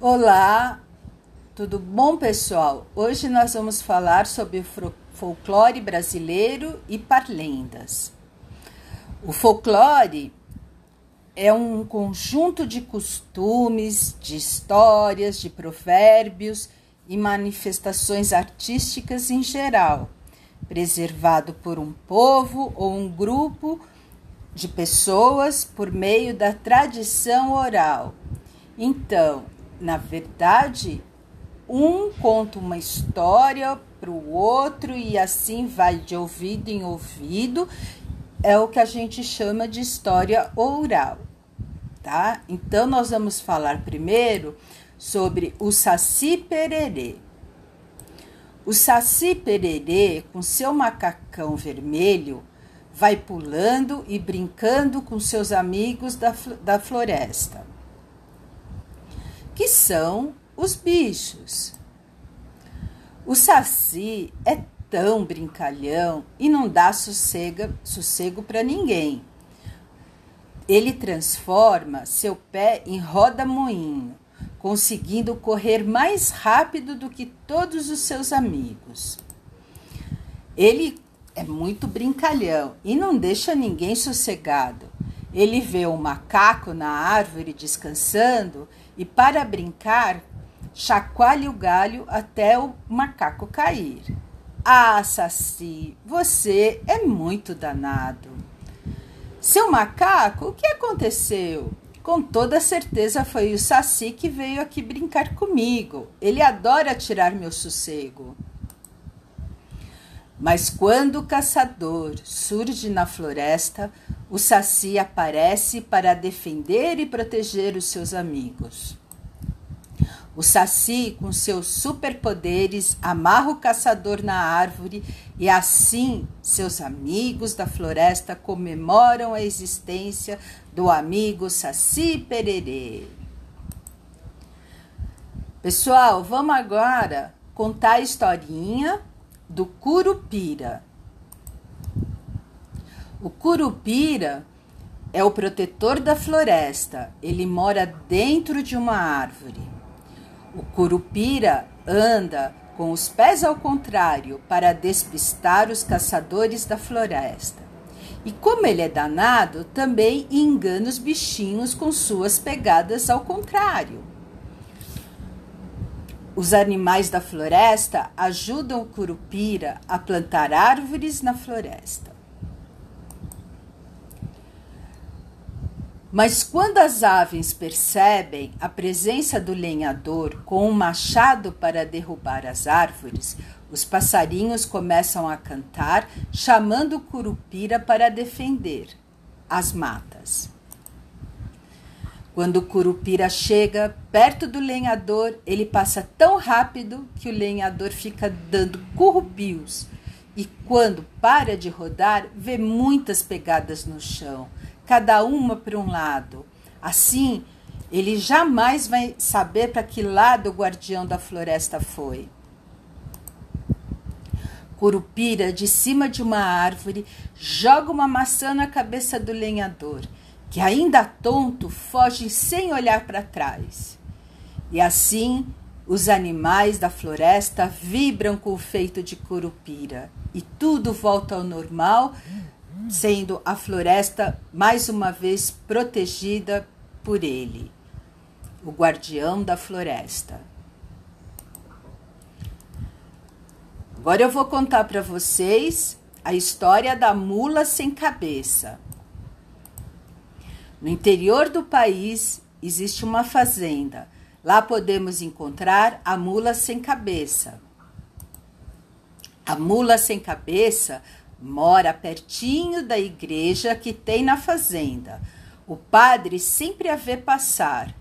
Olá, tudo bom, pessoal? Hoje nós vamos falar sobre o folclore brasileiro e parlendas. O folclore é um conjunto de costumes, de histórias, de provérbios e manifestações artísticas em geral, preservado por um povo ou um grupo de pessoas por meio da tradição oral. Então, na verdade, um conta uma história para o outro e assim vai de ouvido em ouvido, é o que a gente chama de história oral tá? Então nós vamos falar primeiro sobre o Saci Pererê. O Saci Pererê, com seu macacão vermelho, vai pulando e brincando com seus amigos da, da floresta, que são os bichos. O Saci é tão brincalhão e não dá sossega, sossego para ninguém. Ele transforma seu pé em roda-moinho, conseguindo correr mais rápido do que todos os seus amigos. Ele é muito brincalhão e não deixa ninguém sossegado. Ele vê um macaco na árvore descansando e, para brincar, chacoalha o galho até o macaco cair. Ah, Saci, você é muito danado. Seu macaco, o que aconteceu? Com toda certeza foi o Saci que veio aqui brincar comigo. Ele adora tirar meu sossego. Mas quando o caçador surge na floresta, o Saci aparece para defender e proteger os seus amigos. O Saci, com seus superpoderes, amarra o caçador na árvore e assim seus amigos da floresta comemoram a existência do amigo Saci Pererê. Pessoal, vamos agora contar a historinha do Curupira. O Curupira é o protetor da floresta. Ele mora dentro de uma árvore. O curupira anda com os pés ao contrário para despistar os caçadores da floresta. E como ele é danado, também engana os bichinhos com suas pegadas ao contrário. Os animais da floresta ajudam o curupira a plantar árvores na floresta. Mas quando as aves percebem a presença do lenhador com um machado para derrubar as árvores, os passarinhos começam a cantar, chamando o curupira para defender as matas. Quando o curupira chega perto do lenhador, ele passa tão rápido que o lenhador fica dando currupios. E quando para de rodar, vê muitas pegadas no chão cada uma para um lado. Assim, ele jamais vai saber para que lado o guardião da floresta foi. Curupira, de cima de uma árvore, joga uma maçã na cabeça do lenhador, que, ainda tonto, foge sem olhar para trás. E assim, os animais da floresta vibram com o feito de Curupira e tudo volta ao normal sendo a floresta mais uma vez protegida por ele, o guardião da floresta. Agora eu vou contar para vocês a história da mula sem cabeça. No interior do país existe uma fazenda. Lá podemos encontrar a mula sem cabeça. A mula sem cabeça Mora pertinho da igreja que tem na fazenda. O padre sempre a vê passar.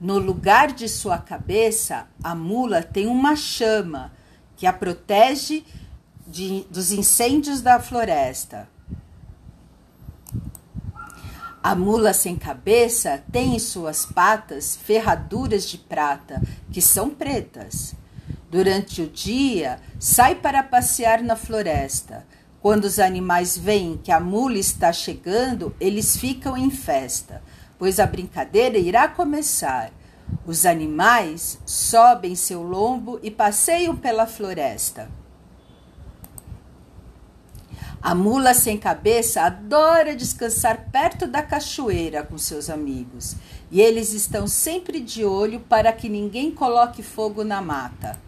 No lugar de sua cabeça, a mula tem uma chama que a protege de, dos incêndios da floresta. A mula sem cabeça tem em suas patas ferraduras de prata, que são pretas. Durante o dia, sai para passear na floresta. Quando os animais veem que a mula está chegando, eles ficam em festa, pois a brincadeira irá começar. Os animais sobem seu lombo e passeiam pela floresta. A mula sem cabeça adora descansar perto da cachoeira com seus amigos, e eles estão sempre de olho para que ninguém coloque fogo na mata.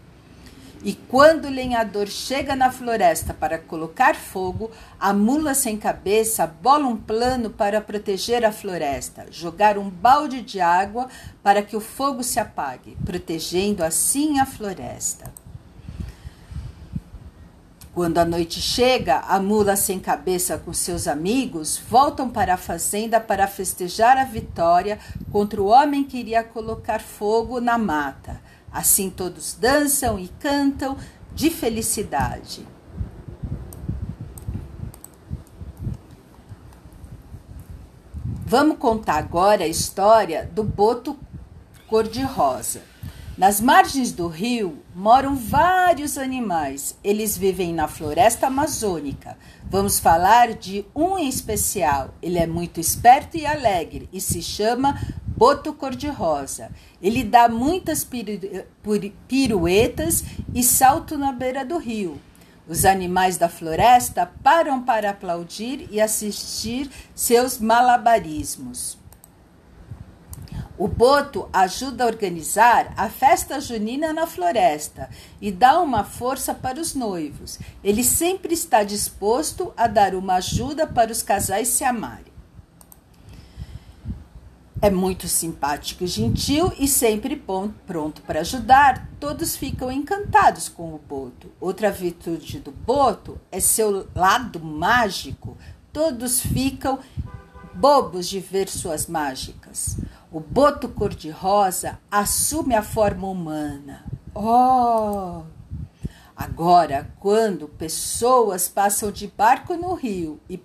E quando o lenhador chega na floresta para colocar fogo, a mula sem cabeça bola um plano para proteger a floresta, jogar um balde de água para que o fogo se apague, protegendo assim a floresta. Quando a noite chega, a mula sem cabeça com seus amigos voltam para a fazenda para festejar a vitória contra o homem que iria colocar fogo na mata. Assim todos dançam e cantam de felicidade. Vamos contar agora a história do boto cor-de-rosa. Nas margens do rio moram vários animais. Eles vivem na floresta amazônica. Vamos falar de um em especial. Ele é muito esperto e alegre e se chama boto cor-de-rosa. Ele dá muitas piruetas e salto na beira do rio. Os animais da floresta param para aplaudir e assistir seus malabarismos. O Boto ajuda a organizar a festa junina na floresta e dá uma força para os noivos. Ele sempre está disposto a dar uma ajuda para os casais se amarem. É muito simpático e gentil e sempre pronto para ajudar. Todos ficam encantados com o Boto. Outra virtude do Boto é seu lado mágico. Todos ficam bobos de ver suas mágicas. O boto cor-de-rosa assume a forma humana. Oh! Agora, quando pessoas passam de barco no rio e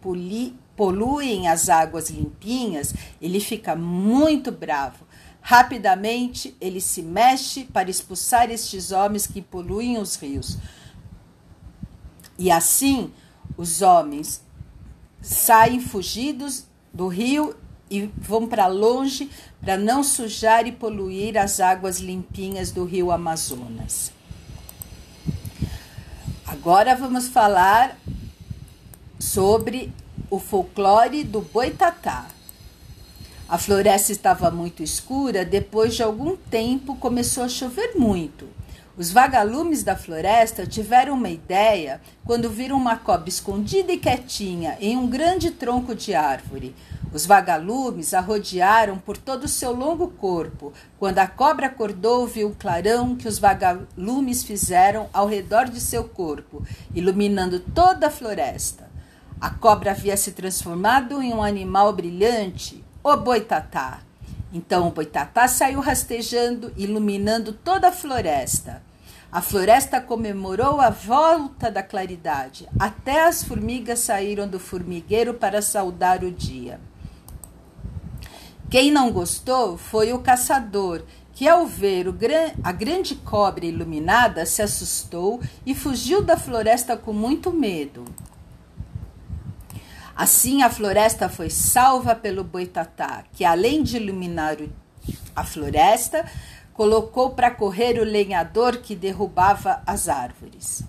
poluem as águas limpinhas, ele fica muito bravo. Rapidamente, ele se mexe para expulsar estes homens que poluem os rios. E assim, os homens saem fugidos do rio e vão para longe para não sujar e poluir as águas limpinhas do rio Amazonas. Agora vamos falar sobre o folclore do boitatá. A floresta estava muito escura, depois de algum tempo começou a chover muito. Os vagalumes da floresta tiveram uma ideia quando viram uma cobra escondida e quietinha em um grande tronco de árvore. Os vagalumes a rodearam por todo o seu longo corpo. Quando a cobra acordou, viu o clarão que os vagalumes fizeram ao redor de seu corpo, iluminando toda a floresta. A cobra havia se transformado em um animal brilhante, o boitatá. Então o boitatá saiu rastejando, iluminando toda a floresta. A floresta comemorou a volta da claridade. Até as formigas saíram do formigueiro para saudar o dia. Quem não gostou foi o caçador, que ao ver gran a grande cobra iluminada se assustou e fugiu da floresta com muito medo. Assim a floresta foi salva pelo boitatá, que além de iluminar a floresta, colocou para correr o lenhador que derrubava as árvores.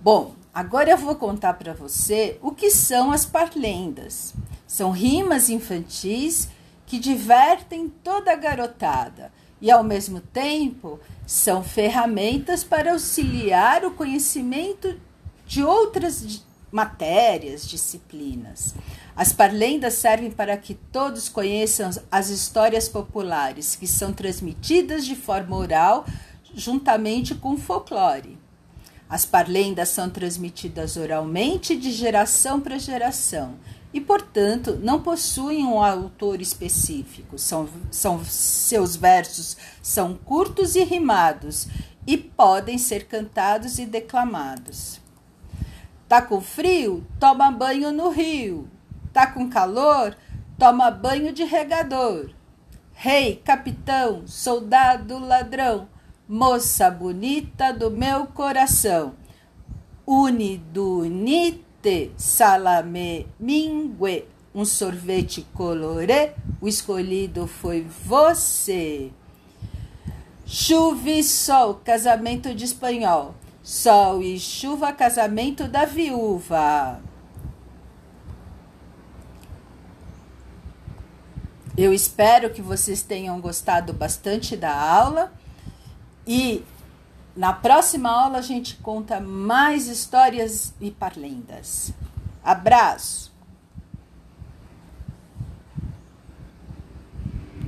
Bom, agora eu vou contar para você o que são as parlendas. São rimas infantis que divertem toda a garotada e, ao mesmo tempo, são ferramentas para auxiliar o conhecimento de outras matérias, disciplinas. As parlendas servem para que todos conheçam as histórias populares que são transmitidas de forma oral juntamente com o folclore. As parlendas são transmitidas oralmente de geração para geração e, portanto, não possuem um autor específico. São, são, seus versos são curtos e rimados e podem ser cantados e declamados. Tá com frio? Toma banho no rio. Tá com calor? Toma banho de regador. Rei, capitão, soldado, ladrão, moça bonita do meu coração. Unidunite te salame mingue um sorvete colorê, o escolhido foi você. Chuva e sol, casamento de espanhol. Sol e chuva, casamento da viúva. Eu espero que vocês tenham gostado bastante da aula e na próxima aula a gente conta mais histórias e parlendas. Abraço!